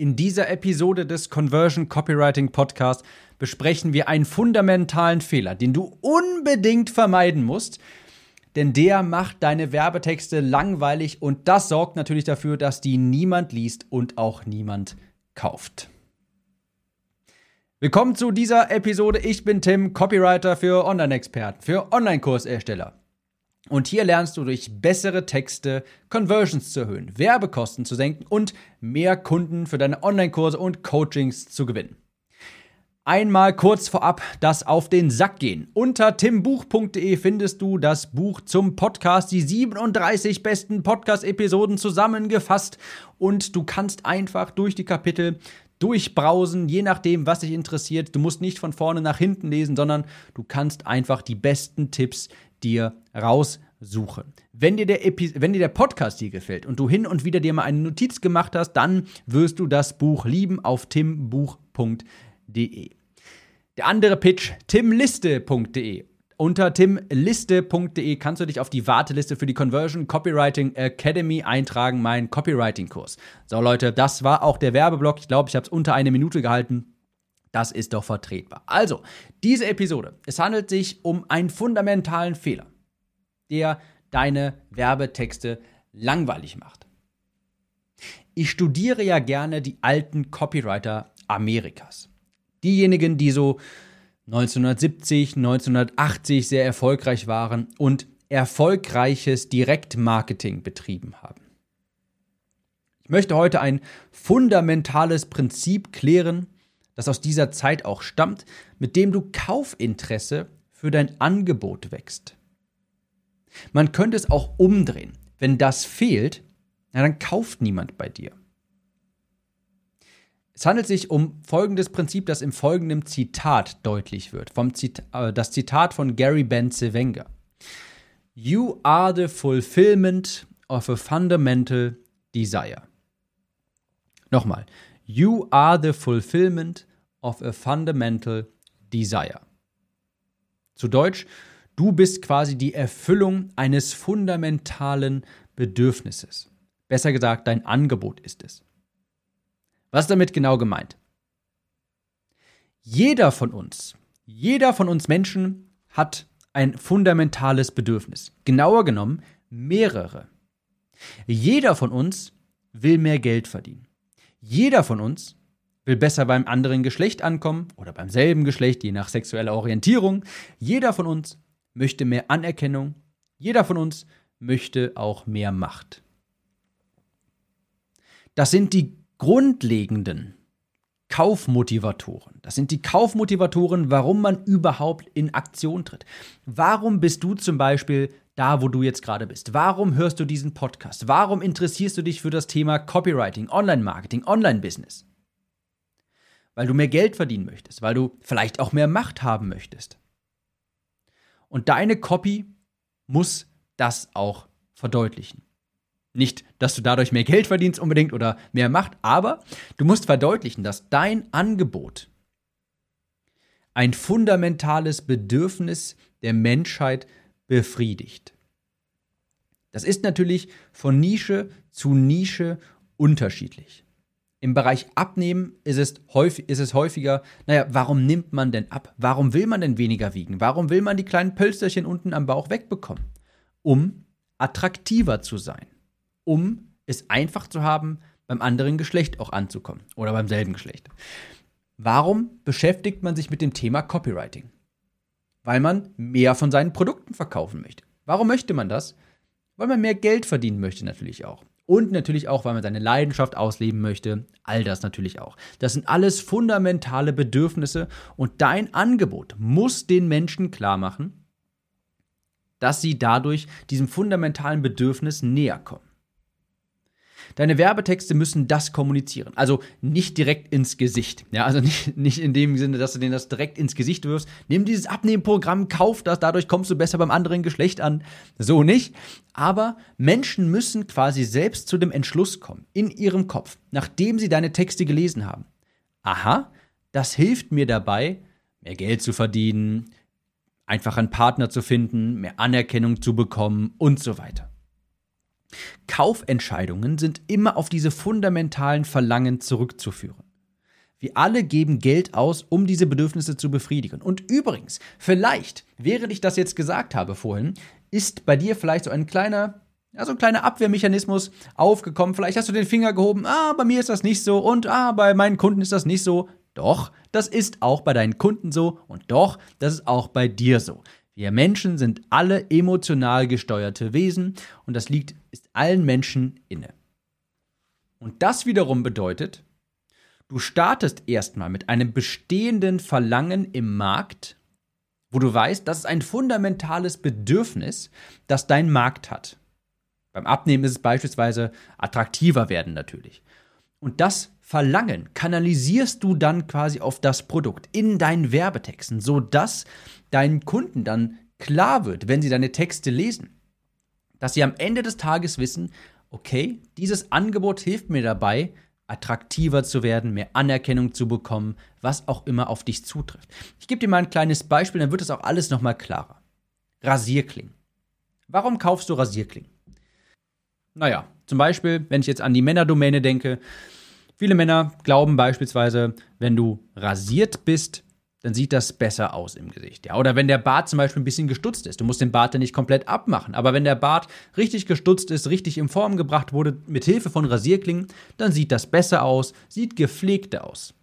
In dieser Episode des Conversion Copywriting Podcast besprechen wir einen fundamentalen Fehler, den du unbedingt vermeiden musst, denn der macht deine Werbetexte langweilig und das sorgt natürlich dafür, dass die niemand liest und auch niemand kauft. Willkommen zu dieser Episode. Ich bin Tim, Copywriter für Online-Experten, für Online-Kursersteller. Und hier lernst du durch bessere Texte Conversions zu erhöhen, Werbekosten zu senken und mehr Kunden für deine Online-Kurse und Coachings zu gewinnen. Einmal kurz vorab das auf den Sack gehen. Unter timbuch.de findest du das Buch zum Podcast, die 37 besten Podcast-Episoden zusammengefasst und du kannst einfach durch die Kapitel durchbrausen, je nachdem, was dich interessiert. Du musst nicht von vorne nach hinten lesen, sondern du kannst einfach die besten Tipps dir raussuchen. Wenn dir der, Epi wenn dir der Podcast hier gefällt und du hin und wieder dir mal eine Notiz gemacht hast, dann wirst du das Buch lieben auf timbuch.de. Der andere Pitch, timliste.de. Unter timliste.de kannst du dich auf die Warteliste für die Conversion Copywriting Academy eintragen, mein Copywriting-Kurs. So Leute, das war auch der Werbeblock. Ich glaube, ich habe es unter eine Minute gehalten. Das ist doch vertretbar. Also, diese Episode. Es handelt sich um einen fundamentalen Fehler, der deine Werbetexte langweilig macht. Ich studiere ja gerne die alten Copywriter Amerikas. Diejenigen, die so 1970, 1980 sehr erfolgreich waren und erfolgreiches Direktmarketing betrieben haben. Ich möchte heute ein fundamentales Prinzip klären, das aus dieser Zeit auch stammt, mit dem du Kaufinteresse für dein Angebot wächst. Man könnte es auch umdrehen. Wenn das fehlt, na, dann kauft niemand bei dir. Es handelt sich um folgendes Prinzip, das im folgenden Zitat deutlich wird. Vom Zita äh, das Zitat von Gary Benzewenger. You are the fulfillment of a fundamental desire. Nochmal. You are the fulfillment of a fundamental desire. Zu Deutsch, du bist quasi die Erfüllung eines fundamentalen Bedürfnisses. Besser gesagt, dein Angebot ist es. Was ist damit genau gemeint? Jeder von uns, jeder von uns Menschen hat ein fundamentales Bedürfnis. Genauer genommen mehrere. Jeder von uns will mehr Geld verdienen. Jeder von uns will besser beim anderen Geschlecht ankommen oder beim selben Geschlecht, je nach sexueller Orientierung. Jeder von uns möchte mehr Anerkennung. Jeder von uns möchte auch mehr Macht. Das sind die grundlegenden Kaufmotivatoren. Das sind die Kaufmotivatoren, warum man überhaupt in Aktion tritt. Warum bist du zum Beispiel da, wo du jetzt gerade bist? Warum hörst du diesen Podcast? Warum interessierst du dich für das Thema Copywriting, Online-Marketing, Online-Business? Weil du mehr Geld verdienen möchtest, weil du vielleicht auch mehr Macht haben möchtest. Und deine Copy muss das auch verdeutlichen. Nicht, dass du dadurch mehr Geld verdienst unbedingt oder mehr Macht, aber du musst verdeutlichen, dass dein Angebot ein fundamentales Bedürfnis der Menschheit befriedigt. Das ist natürlich von Nische zu Nische unterschiedlich. Im Bereich Abnehmen ist es, häufig, ist es häufiger, naja, warum nimmt man denn ab? Warum will man denn weniger wiegen? Warum will man die kleinen Pölsterchen unten am Bauch wegbekommen? Um attraktiver zu sein. Um es einfach zu haben, beim anderen Geschlecht auch anzukommen. Oder beim selben Geschlecht. Warum beschäftigt man sich mit dem Thema Copywriting? Weil man mehr von seinen Produkten verkaufen möchte. Warum möchte man das? Weil man mehr Geld verdienen möchte natürlich auch. Und natürlich auch, weil man seine Leidenschaft ausleben möchte. All das natürlich auch. Das sind alles fundamentale Bedürfnisse und dein Angebot muss den Menschen klar machen, dass sie dadurch diesem fundamentalen Bedürfnis näher kommen. Deine Werbetexte müssen das kommunizieren. Also nicht direkt ins Gesicht. Ja, also nicht, nicht in dem Sinne, dass du denen das direkt ins Gesicht wirfst. Nimm dieses Abnehmprogramm, kauf das, dadurch kommst du besser beim anderen Geschlecht an. So nicht. Aber Menschen müssen quasi selbst zu dem Entschluss kommen, in ihrem Kopf, nachdem sie deine Texte gelesen haben. Aha, das hilft mir dabei, mehr Geld zu verdienen, einfach einen Partner zu finden, mehr Anerkennung zu bekommen und so weiter. Kaufentscheidungen sind immer auf diese fundamentalen Verlangen zurückzuführen. Wir alle geben Geld aus, um diese Bedürfnisse zu befriedigen. Und übrigens, vielleicht, während ich das jetzt gesagt habe vorhin, ist bei dir vielleicht so ein kleiner, ja, so ein kleiner Abwehrmechanismus aufgekommen. Vielleicht hast du den Finger gehoben, ah, bei mir ist das nicht so und ah, bei meinen Kunden ist das nicht so. Doch, das ist auch bei deinen Kunden so und doch, das ist auch bei dir so. Wir Menschen sind alle emotional gesteuerte Wesen und das liegt ist allen Menschen inne. Und das wiederum bedeutet, du startest erstmal mit einem bestehenden Verlangen im Markt, wo du weißt, das ist ein fundamentales Bedürfnis, das dein Markt hat. Beim Abnehmen ist es beispielsweise attraktiver werden natürlich. Und das Verlangen kanalisierst du dann quasi auf das Produkt in deinen Werbetexten, sodass deinen Kunden dann klar wird, wenn sie deine Texte lesen, dass sie am Ende des Tages wissen, okay, dieses Angebot hilft mir dabei, attraktiver zu werden, mehr Anerkennung zu bekommen, was auch immer auf dich zutrifft. Ich gebe dir mal ein kleines Beispiel, dann wird es auch alles nochmal klarer. Rasierklingen. Warum kaufst du Rasierklingen? Naja, zum Beispiel, wenn ich jetzt an die Männerdomäne denke, viele Männer glauben beispielsweise, wenn du rasiert bist, dann sieht das besser aus im Gesicht. Ja? Oder wenn der Bart zum Beispiel ein bisschen gestutzt ist. Du musst den Bart dann nicht komplett abmachen. Aber wenn der Bart richtig gestutzt ist, richtig in Form gebracht wurde, mit Hilfe von Rasierklingen, dann sieht das besser aus, sieht gepflegter aus.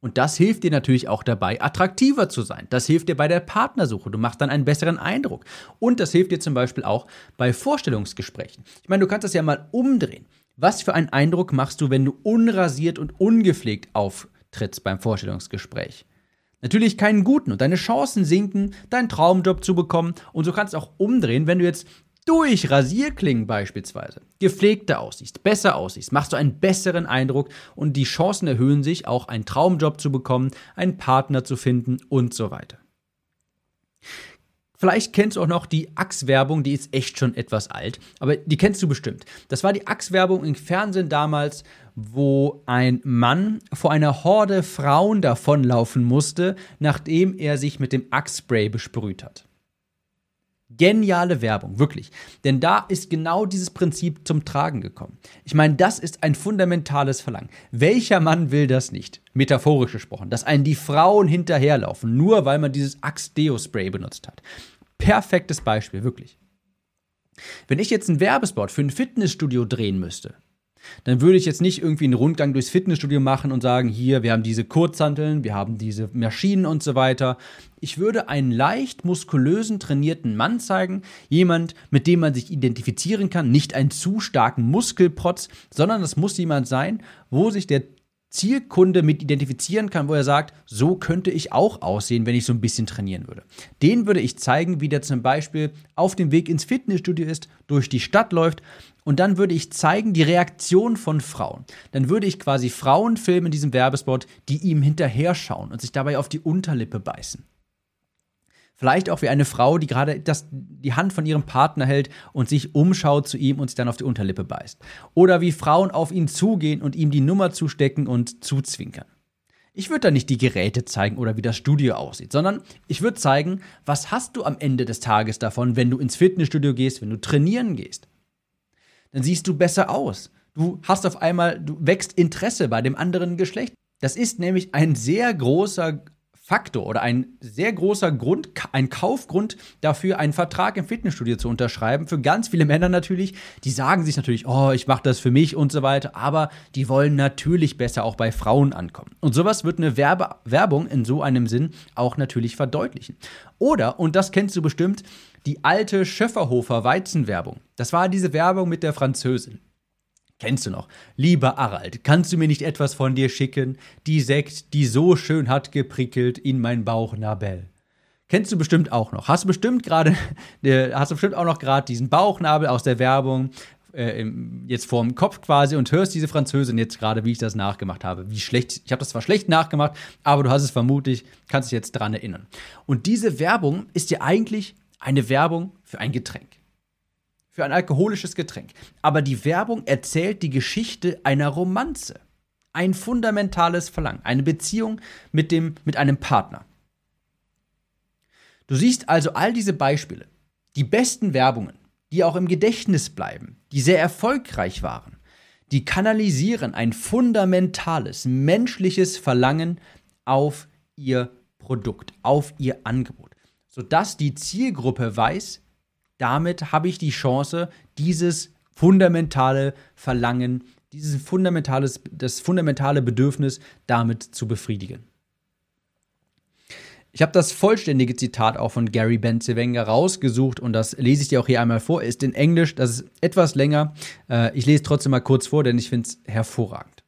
Und das hilft dir natürlich auch dabei, attraktiver zu sein. Das hilft dir bei der Partnersuche. Du machst dann einen besseren Eindruck. Und das hilft dir zum Beispiel auch bei Vorstellungsgesprächen. Ich meine, du kannst das ja mal umdrehen. Was für einen Eindruck machst du, wenn du unrasiert und ungepflegt auf trittst beim Vorstellungsgespräch. Natürlich keinen guten und deine Chancen sinken, deinen Traumjob zu bekommen. Und so kannst du auch umdrehen, wenn du jetzt durch Rasierklingen beispielsweise gepflegter aussiehst, besser aussiehst, machst du einen besseren Eindruck und die Chancen erhöhen sich, auch einen Traumjob zu bekommen, einen Partner zu finden und so weiter. Vielleicht kennst du auch noch die Axe-Werbung, die ist echt schon etwas alt, aber die kennst du bestimmt. Das war die Axe-Werbung im Fernsehen damals, wo ein Mann vor einer Horde Frauen davonlaufen musste, nachdem er sich mit dem Axe-Spray besprüht hat. Geniale Werbung, wirklich. Denn da ist genau dieses Prinzip zum Tragen gekommen. Ich meine, das ist ein fundamentales Verlangen. Welcher Mann will das nicht? Metaphorisch gesprochen, dass einen die Frauen hinterherlaufen, nur weil man dieses Axe-Deo-Spray benutzt hat. Perfektes Beispiel, wirklich. Wenn ich jetzt einen Werbespot für ein Fitnessstudio drehen müsste, dann würde ich jetzt nicht irgendwie einen Rundgang durchs Fitnessstudio machen und sagen, hier, wir haben diese Kurzhanteln, wir haben diese Maschinen und so weiter. Ich würde einen leicht muskulösen, trainierten Mann zeigen, jemand, mit dem man sich identifizieren kann, nicht einen zu starken Muskelprotz, sondern das muss jemand sein, wo sich der Zielkunde mit identifizieren kann, wo er sagt, so könnte ich auch aussehen, wenn ich so ein bisschen trainieren würde. Den würde ich zeigen, wie der zum Beispiel auf dem Weg ins Fitnessstudio ist, durch die Stadt läuft und dann würde ich zeigen die Reaktion von Frauen. Dann würde ich quasi Frauen filmen in diesem Werbespot, die ihm hinterher schauen und sich dabei auf die Unterlippe beißen. Vielleicht auch wie eine Frau, die gerade das, die Hand von ihrem Partner hält und sich umschaut zu ihm und sich dann auf die Unterlippe beißt. Oder wie Frauen auf ihn zugehen und ihm die Nummer zustecken und zuzwinkern. Ich würde da nicht die Geräte zeigen oder wie das Studio aussieht, sondern ich würde zeigen, was hast du am Ende des Tages davon, wenn du ins Fitnessstudio gehst, wenn du trainieren gehst dann siehst du besser aus. Du hast auf einmal, du wächst Interesse bei dem anderen Geschlecht. Das ist nämlich ein sehr großer Faktor oder ein sehr großer Grund, ein Kaufgrund dafür, einen Vertrag im Fitnessstudio zu unterschreiben. Für ganz viele Männer natürlich, die sagen sich natürlich, oh, ich mache das für mich und so weiter, aber die wollen natürlich besser auch bei Frauen ankommen. Und sowas wird eine Werbe Werbung in so einem Sinn auch natürlich verdeutlichen. Oder, und das kennst du bestimmt, die alte Schöfferhofer Weizenwerbung. Das war diese Werbung mit der Französin. Kennst du noch? Lieber Arald, kannst du mir nicht etwas von dir schicken? Die Sekt, die so schön hat geprickelt in mein Bauchnabel. Kennst du bestimmt auch noch. Hast du bestimmt gerade, hast du bestimmt auch noch gerade diesen Bauchnabel aus der Werbung äh, jetzt vorm Kopf quasi und hörst diese Französin jetzt gerade, wie ich das nachgemacht habe. Wie schlecht, ich habe das zwar schlecht nachgemacht, aber du hast es vermutlich, kannst dich jetzt dran erinnern. Und diese Werbung ist ja eigentlich eine Werbung für ein Getränk. Für ein alkoholisches Getränk. Aber die Werbung erzählt die Geschichte einer Romanze. Ein fundamentales Verlangen. Eine Beziehung mit, dem, mit einem Partner. Du siehst also all diese Beispiele. Die besten Werbungen die auch im Gedächtnis bleiben, die sehr erfolgreich waren. Die kanalisieren ein fundamentales menschliches Verlangen auf ihr Produkt, auf ihr Angebot, sodass die Zielgruppe weiß, damit habe ich die Chance, dieses fundamentale Verlangen, dieses fundamentales, das fundamentale Bedürfnis damit zu befriedigen. Ich habe das vollständige Zitat auch von Gary Benzewenger rausgesucht und das lese ich dir auch hier einmal vor. Ist in Englisch, das ist etwas länger. Äh, ich lese trotzdem mal kurz vor, denn ich finde es hervorragend.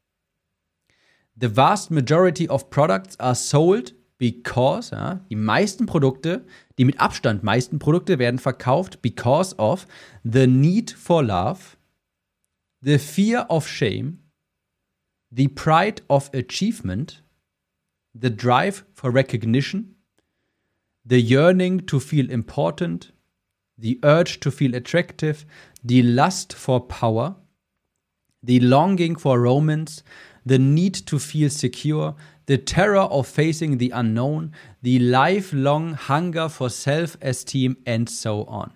The vast majority of products are sold because, ja, die meisten Produkte, die mit Abstand meisten Produkte werden verkauft because of the need for love, the fear of shame, the pride of achievement, the drive for recognition, the yearning to feel important, the urge to feel attractive, the lust for power, the longing for romance, the need to feel secure, the terror of facing the unknown, the lifelong hunger for self esteem, and so on.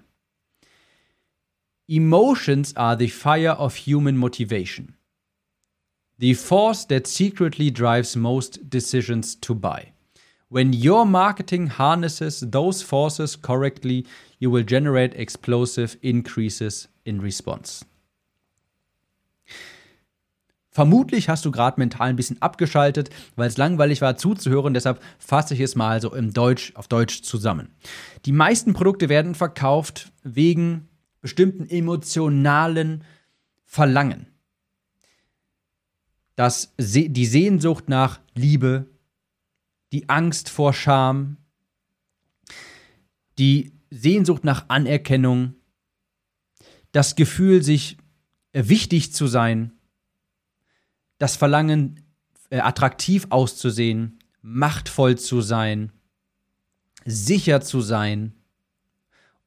Emotions are the fire of human motivation the force that secretly drives most decisions to buy. When your marketing harnesses those forces correctly, you will generate explosive increases in response. Vermutlich hast du gerade mental ein bisschen abgeschaltet, weil es langweilig war zuzuhören, deshalb fasse ich es mal so im Deutsch auf Deutsch zusammen. Die meisten Produkte werden verkauft wegen bestimmten emotionalen Verlangen dass die Sehnsucht nach Liebe, die Angst vor Scham, die Sehnsucht nach Anerkennung, das Gefühl, sich wichtig zu sein, das Verlangen, äh, attraktiv auszusehen, machtvoll zu sein, sicher zu sein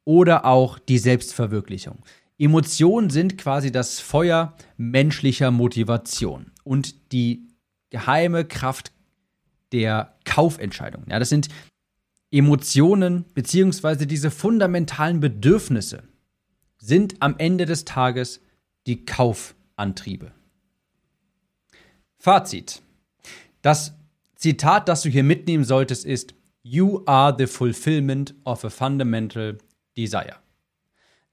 oder auch die Selbstverwirklichung. Emotionen sind quasi das Feuer menschlicher Motivation und die geheime Kraft der Kaufentscheidung. Ja, das sind Emotionen beziehungsweise diese fundamentalen Bedürfnisse sind am Ende des Tages die Kaufantriebe. Fazit. Das Zitat, das du hier mitnehmen solltest, ist You are the fulfillment of a fundamental desire.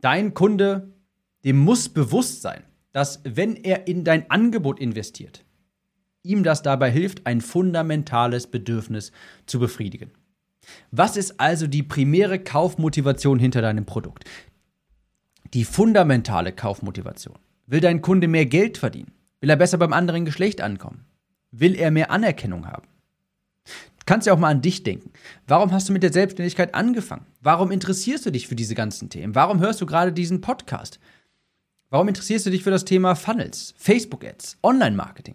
Dein Kunde, dem muss bewusst sein, dass wenn er in dein Angebot investiert, ihm das dabei hilft, ein fundamentales Bedürfnis zu befriedigen. Was ist also die primäre Kaufmotivation hinter deinem Produkt? Die fundamentale Kaufmotivation. Will dein Kunde mehr Geld verdienen? Will er besser beim anderen Geschlecht ankommen? Will er mehr Anerkennung haben? Du kannst ja auch mal an dich denken. Warum hast du mit der Selbstständigkeit angefangen? Warum interessierst du dich für diese ganzen Themen? Warum hörst du gerade diesen Podcast? Warum interessierst du dich für das Thema Funnels, Facebook-Ads, Online-Marketing?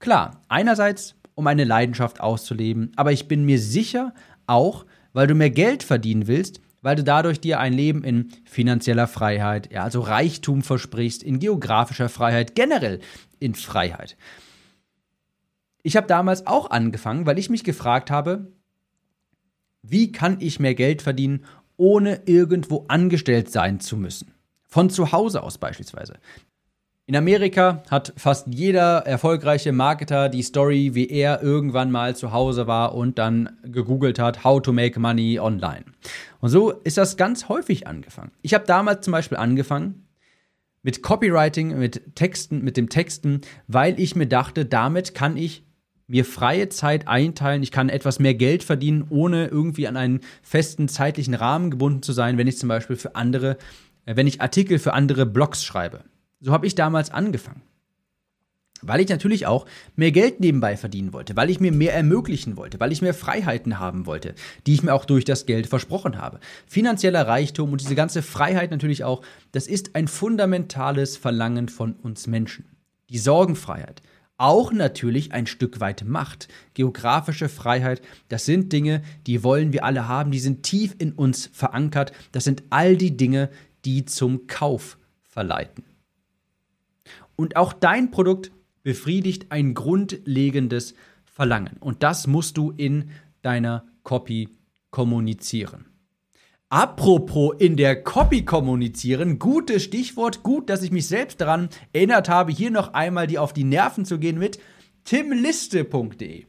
Klar, einerseits, um eine Leidenschaft auszuleben, aber ich bin mir sicher auch, weil du mehr Geld verdienen willst, weil du dadurch dir ein Leben in finanzieller Freiheit, ja, also Reichtum versprichst, in geografischer Freiheit, generell in Freiheit. Ich habe damals auch angefangen, weil ich mich gefragt habe, wie kann ich mehr Geld verdienen, ohne irgendwo angestellt sein zu müssen? Von zu Hause aus beispielsweise. In Amerika hat fast jeder erfolgreiche Marketer die Story, wie er irgendwann mal zu Hause war und dann gegoogelt hat, how to make money online. Und so ist das ganz häufig angefangen. Ich habe damals zum Beispiel angefangen mit Copywriting, mit Texten, mit dem Texten, weil ich mir dachte, damit kann ich mir freie Zeit einteilen, ich kann etwas mehr Geld verdienen, ohne irgendwie an einen festen zeitlichen Rahmen gebunden zu sein, wenn ich zum Beispiel für andere äh, wenn ich Artikel für andere Blogs schreibe. So habe ich damals angefangen. Weil ich natürlich auch mehr Geld nebenbei verdienen wollte, weil ich mir mehr ermöglichen wollte, weil ich mehr Freiheiten haben wollte, die ich mir auch durch das Geld versprochen habe. Finanzieller Reichtum und diese ganze Freiheit natürlich auch, das ist ein fundamentales Verlangen von uns Menschen. Die Sorgenfreiheit, auch natürlich ein Stück weit Macht. Geografische Freiheit, das sind Dinge, die wollen wir alle haben, die sind tief in uns verankert. Das sind all die Dinge, die zum Kauf verleiten. Und auch dein Produkt befriedigt ein grundlegendes Verlangen. Und das musst du in deiner Copy kommunizieren. Apropos in der Copy kommunizieren, gutes Stichwort, gut, dass ich mich selbst daran erinnert habe, hier noch einmal die auf die Nerven zu gehen mit timliste.de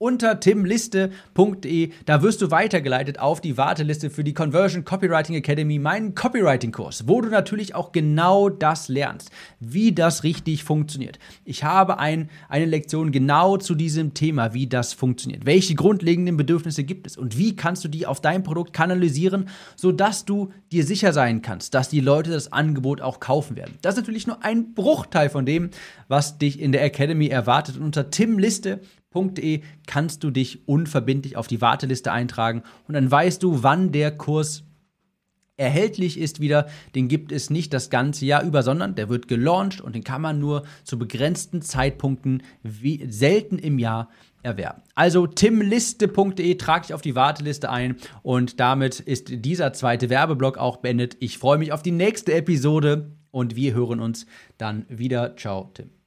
unter timliste.de. Da wirst du weitergeleitet auf die Warteliste für die Conversion Copywriting Academy, meinen Copywriting-Kurs, wo du natürlich auch genau das lernst, wie das richtig funktioniert. Ich habe ein, eine Lektion genau zu diesem Thema, wie das funktioniert. Welche grundlegenden Bedürfnisse gibt es und wie kannst du die auf dein Produkt kanalisieren, sodass du dir sicher sein kannst, dass die Leute das Angebot auch kaufen werden. Das ist natürlich nur ein Bruchteil von dem, was dich in der Academy erwartet. Und unter timliste.de www.kurs.de kannst du dich unverbindlich auf die Warteliste eintragen und dann weißt du, wann der Kurs erhältlich ist wieder. Den gibt es nicht das ganze Jahr über, sondern der wird gelauncht und den kann man nur zu begrenzten Zeitpunkten wie selten im Jahr erwerben. Also timliste.de trage ich auf die Warteliste ein und damit ist dieser zweite Werbeblock auch beendet. Ich freue mich auf die nächste Episode und wir hören uns dann wieder. Ciao, Tim.